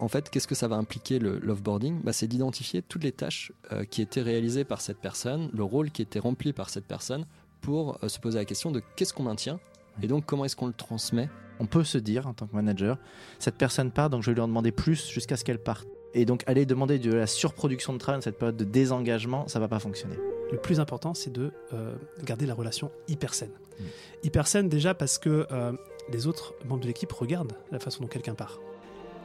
en fait, qu'est-ce que ça va impliquer le l'offboarding? Bah, C'est d'identifier toutes les tâches qui étaient réalisées par cette personne, le rôle qui était rempli par cette personne, pour se poser la question de qu'est-ce qu'on maintient et donc comment est-ce qu'on le transmet? On peut se dire en tant que manager, cette personne part, donc je vais lui en demander plus jusqu'à ce qu'elle parte. Et donc aller demander de la surproduction de travail dans cette période de désengagement, ça va pas fonctionner. Le plus important, c'est de euh, garder la relation hyper saine. Mm. Hyper saine déjà parce que euh, les autres membres de l'équipe regardent la façon dont quelqu'un part.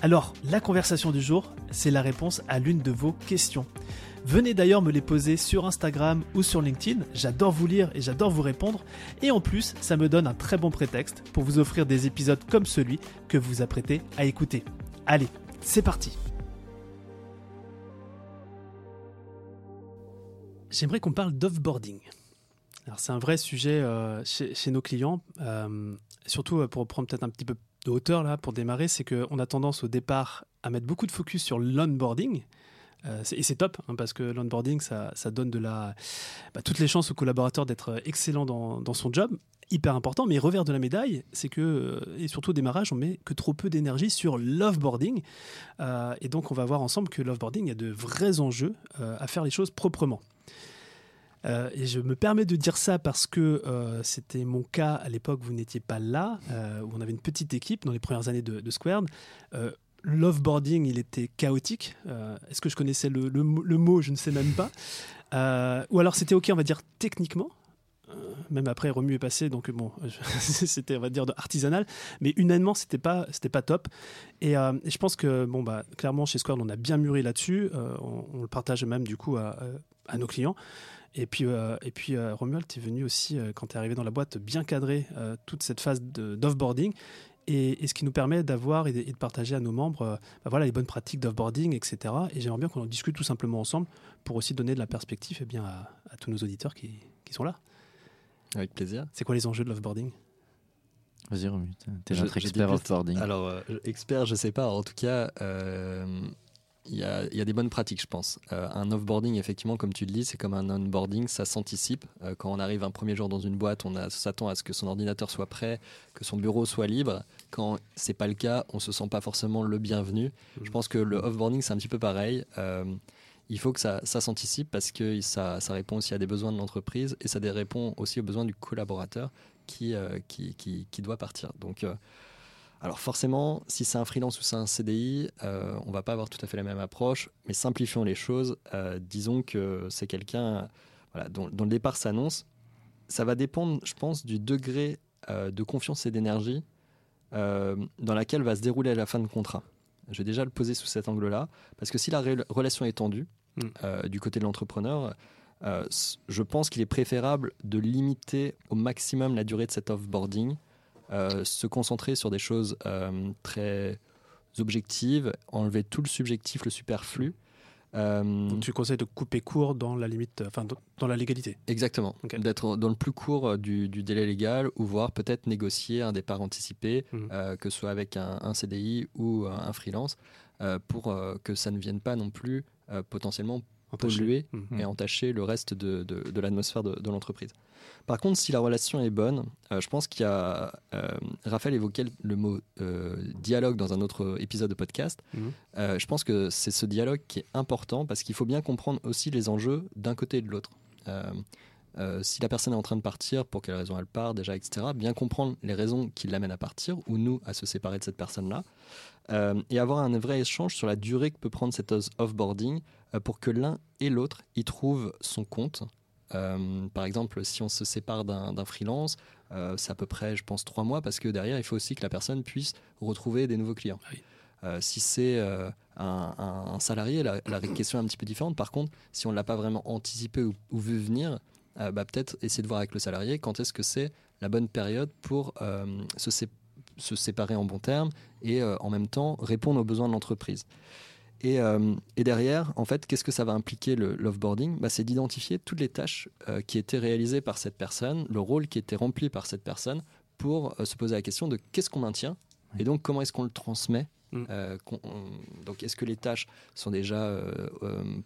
Alors, la conversation du jour, c'est la réponse à l'une de vos questions. Venez d'ailleurs me les poser sur Instagram ou sur LinkedIn, j'adore vous lire et j'adore vous répondre, et en plus ça me donne un très bon prétexte pour vous offrir des épisodes comme celui que vous apprêtez à écouter. Allez, c'est parti J'aimerais qu'on parle d'offboarding. Alors c'est un vrai sujet euh, chez, nos clients, euh, surtout euh, pour prendre peut-être un petit peu hauteur là pour démarrer, c'est qu'on a tendance au départ à mettre beaucoup de focus sur l'onboarding. Euh, et c'est top hein, parce que l'onboarding ça, donne de la, bah, toutes les chances au collaborateur d'être excellent dans, son job, hyper important. Mais revers de la médaille, c'est que, euh, et surtout au démarrage, on met que trop peu d'énergie sur l'offboarding. Euh, et donc on va voir ensemble que l'offboarding, a de vrais enjeux à faire les choses proprement. Euh, et je me permets de dire ça parce que euh, c'était mon cas à l'époque, vous n'étiez pas là, euh, où on avait une petite équipe dans les premières années de, de Squared. L'offboarding, il était chaotique. Est-ce que je connaissais le, mot? Je ne sais même pas. ou alors c'était OK, on va dire techniquement. Même après, Remue est passé, donc bon, c'était, on va dire, artisanal. Mais humainement, c'était pas, pas top. Et, je pense que, bon, bah, clairement, chez Squared, on a bien mûri là-dessus. On, le partage même, du coup, à nos clients. Et puis, euh, et puis euh, Romuald, tu es venu aussi, euh, quand tu es arrivé dans la boîte, bien cadrer toute cette phase d'offboarding. Et, et, ce qui nous permet d'avoir et, de partager à nos membres bah voilà, les bonnes pratiques d'offboarding, etc. Et j'aimerais bien qu'on en discute tout simplement ensemble pour aussi donner de la perspective et eh bien, à, tous nos auditeurs qui, qui, sont là. Avec plaisir. C'est quoi les enjeux de l'offboarding? Vas-y, Romu, tu es notre expert offboarding. Alors, expert, je sais pas. En tout cas, il y, a, des bonnes pratiques, je pense. Euh, un offboarding, effectivement, comme tu le dis, c'est comme un onboarding, ça s'anticipe. Euh, quand on arrive un premier jour dans une boîte, on s'attend à ce que son ordinateur soit prêt, que son bureau soit libre. Quand c'est pas le cas, on se sent pas forcément le bienvenu. Mmh. Je pense que le offboarding, c'est un petit peu pareil. Euh, il faut que ça, s'anticipe parce que ça, répond aussi à des besoins de l'entreprise et ça répond aussi aux besoins du collaborateur qui, qui, qui doit partir. Donc, alors forcément, si c'est un freelance ou c'est un CDI, euh, on va pas avoir tout à fait la même approche, mais simplifions les choses. Euh, disons que c'est quelqu'un dont, le départ s'annonce. Ça va dépendre, je pense, du degré euh, de confiance et d'énergie dans laquelle va se dérouler la fin de contrat. Je vais déjà le poser sous cet angle-là, parce que si la relation est tendue hmm. du côté de l'entrepreneur, je pense qu'il est préférable de limiter au maximum la durée de cet offboarding euh, se concentrer sur des choses euh, très objectives, enlever tout le subjectif, le superflu. Euh, Donc tu conseilles de couper court dans la limite, enfin dans la légalité. Exactement. D'être dans le plus court du, délai légal ou voire peut-être négocier un départ anticipé, mhm. que ce soit avec un, CDI ou un, freelance, pour que ça ne vienne pas non plus potentiellement polluer mhm. et entacher le reste de, de, l'atmosphère de, de l'entreprise. Par contre, si la relation est bonne, euh, je pense qu'il y a. Euh, Raphaël évoquait le mot euh, dialogue dans un autre épisode de podcast. Mhm. je pense que c'est ce dialogue qui est important parce qu'il faut bien comprendre aussi les enjeux d'un côté et de l'autre. si la personne est en train de partir, pour quelles raisons elle part, déjà, etc., bien comprendre les raisons qui l'amènent à partir ou nous à se séparer de cette personne-là. et avoir un vrai échange sur la durée que peut prendre cet offboarding pour que l'un et l'autre y trouvent son compte euh, par exemple, si on se sépare d'un freelance, euh, c'est à peu près, je pense, trois mois parce que derrière, il faut aussi que la personne puisse retrouver des nouveaux clients. Euh, si c'est un, salarié, la, question est un petit peu différente. Par contre, si on ne l'a pas vraiment anticipé ou, vu venir, bah, peut-être essayer de voir avec le salarié quand est-ce que c'est la bonne période pour se, se, séparer en bon terme et en même temps répondre aux besoins de l'entreprise. Et, euh, et derrière, en fait, qu'est-ce que ça va impliquer le l'offboarding? Bah, C'est d'identifier toutes les tâches euh, qui étaient réalisées par cette personne, le rôle qui était rempli par cette personne, pour euh, se poser la question de qu'est-ce qu'on maintient et donc comment est-ce qu'on le transmet. Mm. Euh, on- donc est-ce que les tâches sont déjà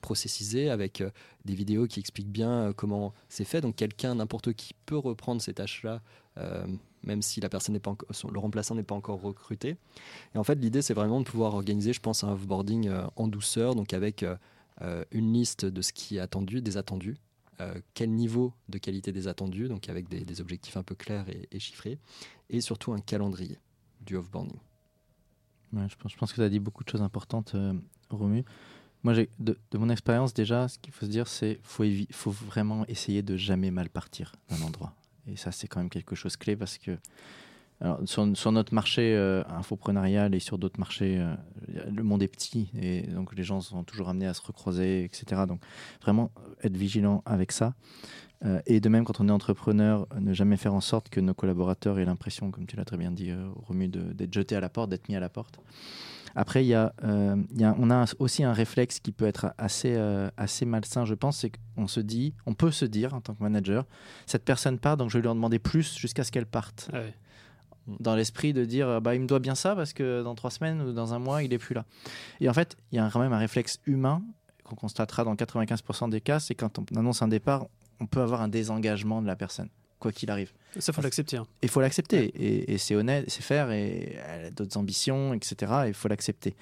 processisées avec des vidéos qui expliquent bien comment c'est fait? Donc quelqu'un, n'importe qui peut reprendre ces tâches-là, même si la personne n'est pas le remplaçant n'est pas encore recruté. Et en fait, l'idée, c'est vraiment de pouvoir organiser, je pense, un offboarding euh, en douceur, donc avec euh, euh, une liste de ce qui est attendu, des attendus, euh, quel niveau de qualité des attendus, donc avec des, objectifs un peu clairs et, chiffrés, et surtout un calendrier du offboarding. Ouais, je, pense, que tu as dit beaucoup de choses importantes, Romu. Moi, de, mon expérience, déjà, ce qu'il faut se dire, c'est faut, évi- faut vraiment essayer de jamais mal partir d'un endroit. Et ça, c'est quand même quelque chose clé parce que sur, notre marché euh, infoprenarial et sur d'autres marchés, euh, le monde est petit et donc les gens sont toujours amenés à se recroiser, etc. Donc, vraiment être vigilant avec ça. Euh, et de même, quand on est entrepreneur, ne jamais faire en sorte que nos collaborateurs aient l'impression, comme tu l'as très bien dit, euh, Romu, de- d'être jetés à la porte, d'être mis à la porte. Après, il y a, euh, il y a- on a aussi un réflexe qui peut être assez, euh, assez malsain, je pense, c'est qu'on se dit, on peut se dire en tant que manager, cette personne part, donc je vais lui en demander plus jusqu'à ce qu'elle parte. Ah ouais. Dans l'esprit de dire, bah, il me doit bien ça parce que dans trois semaines ou dans un mois, il est plus là. Et en fait, il y a quand même un réflexe humain qu'on constatera dans 95% des cas, c'est quand on annonce un départ, on peut avoir un désengagement de la personne, quoi qu'il arrive. Ça, faut l'accepter. hein. Il faut l'accepter. Et, et c'est honnête, c'est faire, et elle a d'autres ambitions, etc. Et il faut l'accepter.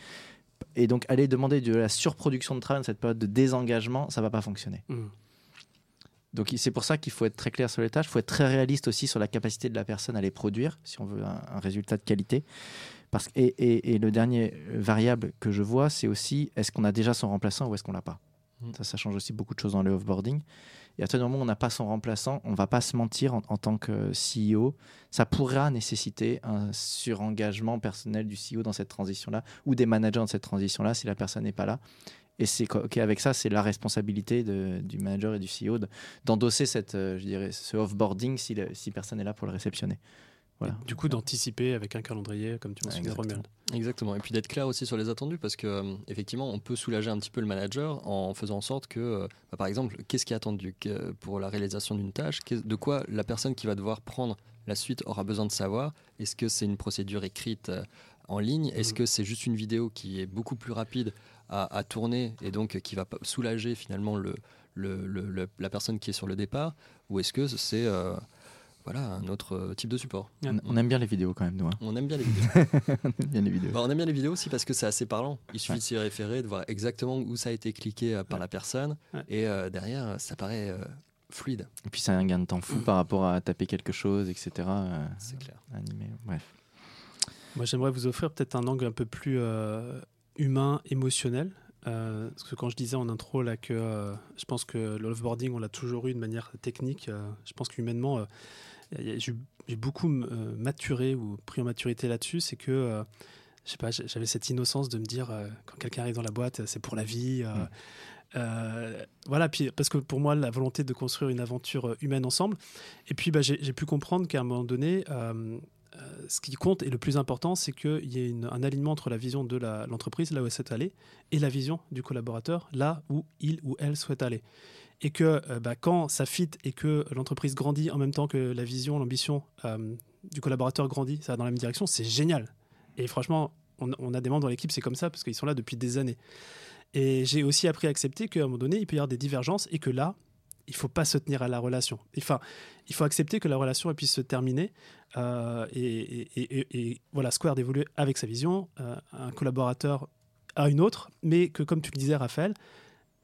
Et donc, aller demander de la surproduction de travail dans cette période de désengagement, ça va pas fonctionner. Mm. Donc, c'est pour ça qu'il faut être très clair sur les tâches. Il faut être très réaliste aussi sur la capacité de la personne à les produire, si on veut un, un résultat de qualité. Parce, et, et- et le dernier variable que je vois, c'est aussi est-ce qu'on a déjà son remplaçant ou est-ce qu'on l'a pas? Mm. ça, change aussi beaucoup de choses dans le offboarding. Et à partir du moment où on n'a pas son remplaçant, on va pas se mentir en, tant que CEO. Ça pourra nécessiter un surengagement personnel du CEO dans cette transition-là ou des managers dans cette transition-là si la personne n'est pas là. Et c'est avec ça, c'est la responsabilité du manager et du CEO de- d'endosser cette, euh, je dirais, ce offboarding si, si personne n'est là pour le réceptionner. Voilà. Du coup, d'anticiper avec un calendrier, comme tu mentionnais, exactement. Romuald. Exactement. Et puis d'être clair aussi sur les attendus parce que euh, effectivement, on peut soulager un petit peu le manager en faisant en sorte que, euh, bah, par exemple, qu'est-ce qui est attendu que- pour la réalisation d'une tâche, de quoi la personne qui va devoir prendre la suite aura besoin de savoir? Est-ce que c'est une procédure écrite euh, en ligne? Est-ce Mhm. que c'est juste une vidéo qui est beaucoup plus rapide à, à tourner et donc qui va soulager finalement le, le- le- le- la personne qui est sur le départ? Ou est-ce que c'est euh, voilà, un autre euh, type de support Ouais. On, on aime bien les vidéos quand même, nous. hein. On aime bien les vidéos. on aime bien les vidéos. Bah, on aime bien les vidéos aussi parce que c'est assez parlant. Il suffit Ouais. de s'y référer, de voir exactement où ça a été cliqué euh, par Ouais. la personne. Ouais. Et euh, derrière, ça paraît euh, fluide. Et puis, c'est un gain de temps fou par rapport à taper quelque chose, etc. euh, C'est clair. animé. Bref. Moi, j'aimerais vous offrir peut-être un angle un peu plus euh, humain, émotionnel. Euh, parce que quand je disais en intro là que euh, je pense que le loveboarding on l'a toujours eu de manière technique, euh, je pense qu'humainement j'ai beaucoup maturé ou pris en maturité là-dessus, c'est que je sais pas, j'avais cette innocence de me dire quand quelqu'un arrive dans la boîte, c'est pour la vie. voilà, puis parce que pour moi, la volonté de construire une aventure humaine ensemble. Et puis, bah, j'ai pu comprendre qu'à un moment donné, ce qui compte et le plus important, c'est qu'il y ait un alignement entre la vision de l'entreprise, là où elle souhaite aller, et la vision du collaborateur, là où il ou elle souhaite aller. Et que euh, bah, quand ça fit et que l'entreprise grandit en même temps que la vision, l'ambition euh, du collaborateur grandit, ça va dans la même direction, c'est génial. Et franchement, on, on a des membres dans l'équipe, c'est comme ça, parce qu'ils sont là depuis des années. Et j'ai aussi appris à accepter qu'à un moment donné, il peut y avoir des divergences et que là, il faut pas se tenir à la relation. Enfin, il faut accepter que la relation puisse se terminer euh, et, et- et- et voilà, Square d'évoluer avec sa vision, euh, un collaborateur a une autre, mais que comme tu le disais, Raphaël,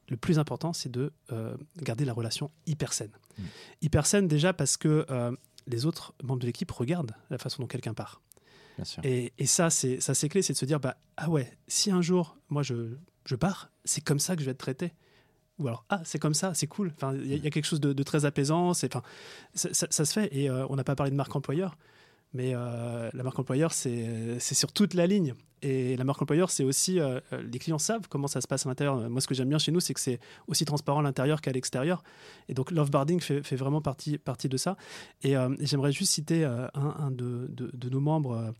le plus important, c'est de euh, garder la relation hyper saine. Mm. Hyper saine déjà parce que les autres membres de l'équipe regardent la façon dont quelqu'un part. Bien sûr. Et, et ça, c'est ça, c'est clé, c'est de se dire, bah ah ouais, si un jour, moi je, je pars, c'est comme ça que je vais être traité. Ou alors, ah, c'est comme ça, c'est cool. Enfin, il y, a- quelque chose de, très apaisant. C'est, ça, se fait. Et euh, on n'a pas parlé de marque employeur. Mais la marque employeur, c'est sur toute la ligne. Et la marque employeur, c'est aussi, euh, euh, les clients savent comment ça se passe à l'intérieur. Moi, ce que j'aime bien chez nous, c'est que c'est aussi transparent à l'intérieur qu'à l'extérieur. Et donc, l'offboarding fait, fait vraiment partie, de ça. Et, euh, j'aimerais juste citer un, de, nos membres,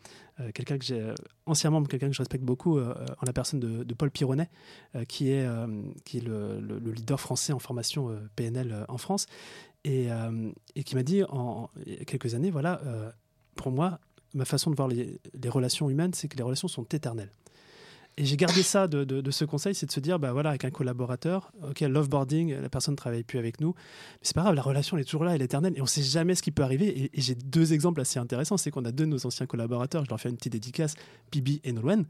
quelqu'un que j'ai, ancien membre, quelqu'un que je respecte beaucoup, en la personne de, Paul Pironnet, qui est, qui est le, le, leader français en formation PNL en France. Et, et qui m'a dit, en, a quelques années, voilà, pour moi, ma façon de voir les, relations humaines, c'est que les relations sont éternelles. Et j'ai gardé ça de, ce conseil, c'est de se dire, bah voilà, avec un collaborateur, ok, loveboarding, la personne ne travaille plus avec nous, mais c'est pas grave, la relation elle est toujours là, elle est éternelle, et on sait jamais ce qui peut arriver. Et, j'ai deux exemples assez intéressants, c'est qu'on a deux de nos anciens collaborateurs, je leur fais une petite dédicace, Pibi et Nolwenn,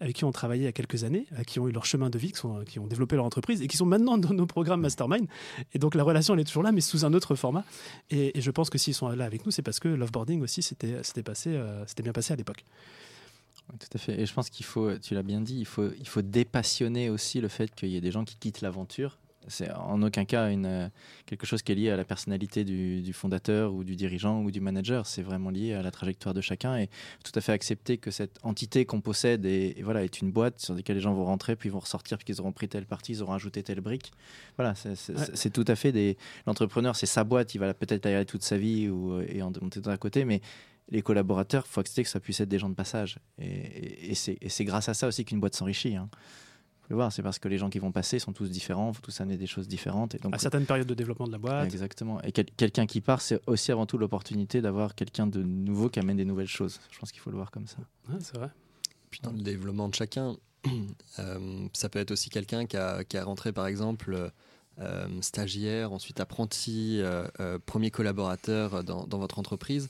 avec qui on travaillé il y a quelques années, qui ont eu leur chemin de vie, qui, ont développé leur entreprise et qui sont maintenant dans nos programmes Mastermind. Et donc la relation elle est toujours là, mais sous un autre format. Et, je pense que s'ils sont là avec nous, c'est parce que loveboarding aussi, c'était euh, bien passé à l'époque. Tout à fait. Et je pense qu'il faut, tu l'as bien dit, il faut, il faut dépassionner aussi le fait qu'il y ait des gens qui quittent l'aventure. C'est en aucun cas une, euh, quelque chose qui est lié à la personnalité du, fondateur ou du dirigeant ou du manager. C'est vraiment lié à la trajectoire de chacun et tout à fait accepter que cette entité qu'on possède est, voilà, est une boîte sur laquelle les gens vont rentrer, puis vont ressortir, puis qu'ils auront pris telle partie, ils auront ajouté telle brique. Voilà, c'est tout à fait des. L'entrepreneur, c'est sa boîte, il va peut-être aller toute sa vie ou, et en monter d'un côté, mais les collaborateurs, il faut accepter que ça puisse être des gens de passage. Et, c'est grâce à ça aussi qu'une boîte s'enrichit. Hein. le voir, c'est parce que les gens qui vont passer sont tous différents, vont tous amener des choses différentes. Et donc, à certaines périodes de développement de la boîte. Exactement. Et quelqu'un qui part, c'est aussi avant tout l'opportunité d'avoir quelqu'un de nouveau qui amène des nouvelles choses. Je pense qu'il faut le voir comme ça. c'est vrai. Puis dans le développement de chacun, euh, ça peut être aussi quelqu'un qui a, qui a, rentré, par exemple, euh, stagiaire, ensuite apprenti, euh, premier collaborateur dans, dans votre entreprise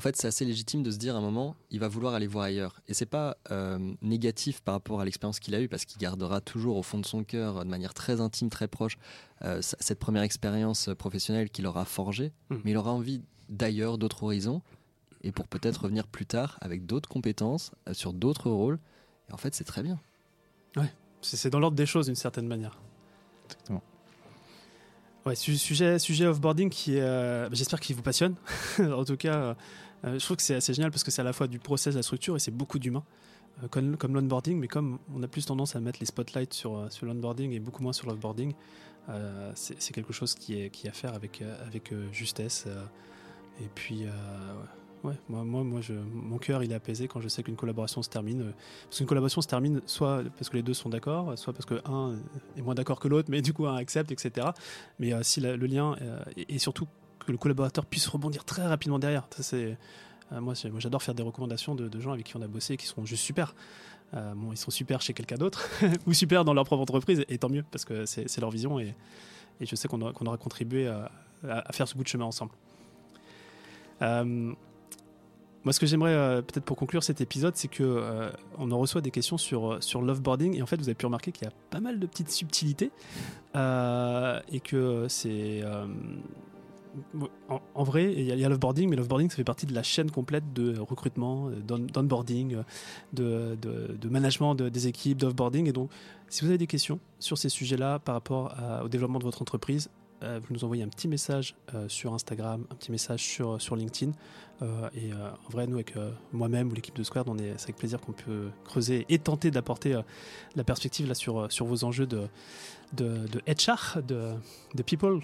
en fait, c'est assez légitime de se dire à un moment, il va vouloir aller voir ailleurs. Et c'est pas euh, négatif par rapport à l'expérience qu'il a eue, parce qu'il gardera toujours au fond de son cœur, de manière très intime, très proche, euh, cette première expérience professionnelle qu'il aura forgée. Hmm. Mais il aura envie d'ailleurs, d'autres horizons, et pour peut-être revenir plus tard avec d'autres compétences, euh, sur d'autres rôles. Et en fait, c'est très bien. Ouais, c'est dans l'ordre des choses d'une certaine manière. Exactement. Ouais, sujet, sujet offboarding qui euh, j'espère qu'il vous passionne. en tout cas, euh, euh, je trouve que c'est assez génial parce que c'est à la fois du process, la structure et c'est beaucoup d'humains. comme, comme l'onboarding, mais comme on a plus tendance à mettre les spotlights sur, sur l'onboarding et beaucoup moins sur l'offboarding, c'est quelque chose qui est, qui à faire avec, avec justesse. et puis, Ouais, moi, moi, moi je, mon cœur il est apaisé quand je sais qu'une collaboration se termine. Euh, parce qu'une collaboration se termine soit parce que les deux sont d'accord, soit parce que un est moins d'accord que l'autre, mais du coup un accepte, etc. Mais euh, si le lien euh, et, surtout que le collaborateur puisse rebondir très rapidement derrière. Ça, c'est, moi, moi j'adore faire des recommandations de, gens avec qui on a bossé et qui sont juste super. bon, ils sont super chez quelqu'un d'autre ou super dans leur propre entreprise, et tant mieux parce que c'est, leur vision et, je sais qu'on aura, contribué à, faire ce bout de chemin ensemble. Moi, ce que j'aimerais euh, peut-être pour conclure cet épisode, c'est que euh, on en reçoit des questions sur euh, sur l'offboarding et en fait, vous avez pu remarquer qu'il y a pas mal de petites subtilités et que c'est en, vrai, il y a, l'offboarding, mais l'offboarding, ça fait partie de la chaîne complète de recrutement, d'onboarding, de, de, de, management des équipes, d'offboarding. Et donc, si vous avez des questions sur ces sujets-là par rapport au développement de votre entreprise, euh, vous nous envoyez un petit message euh, sur Instagram, un petit message sur, LinkedIn. Euh, et en vrai, nous, avec moi-même ou l'équipe de Square, c'est avec plaisir qu'on peut creuser et tenter d'apporter la perspective là, sur, vos enjeux de, de, HR, de people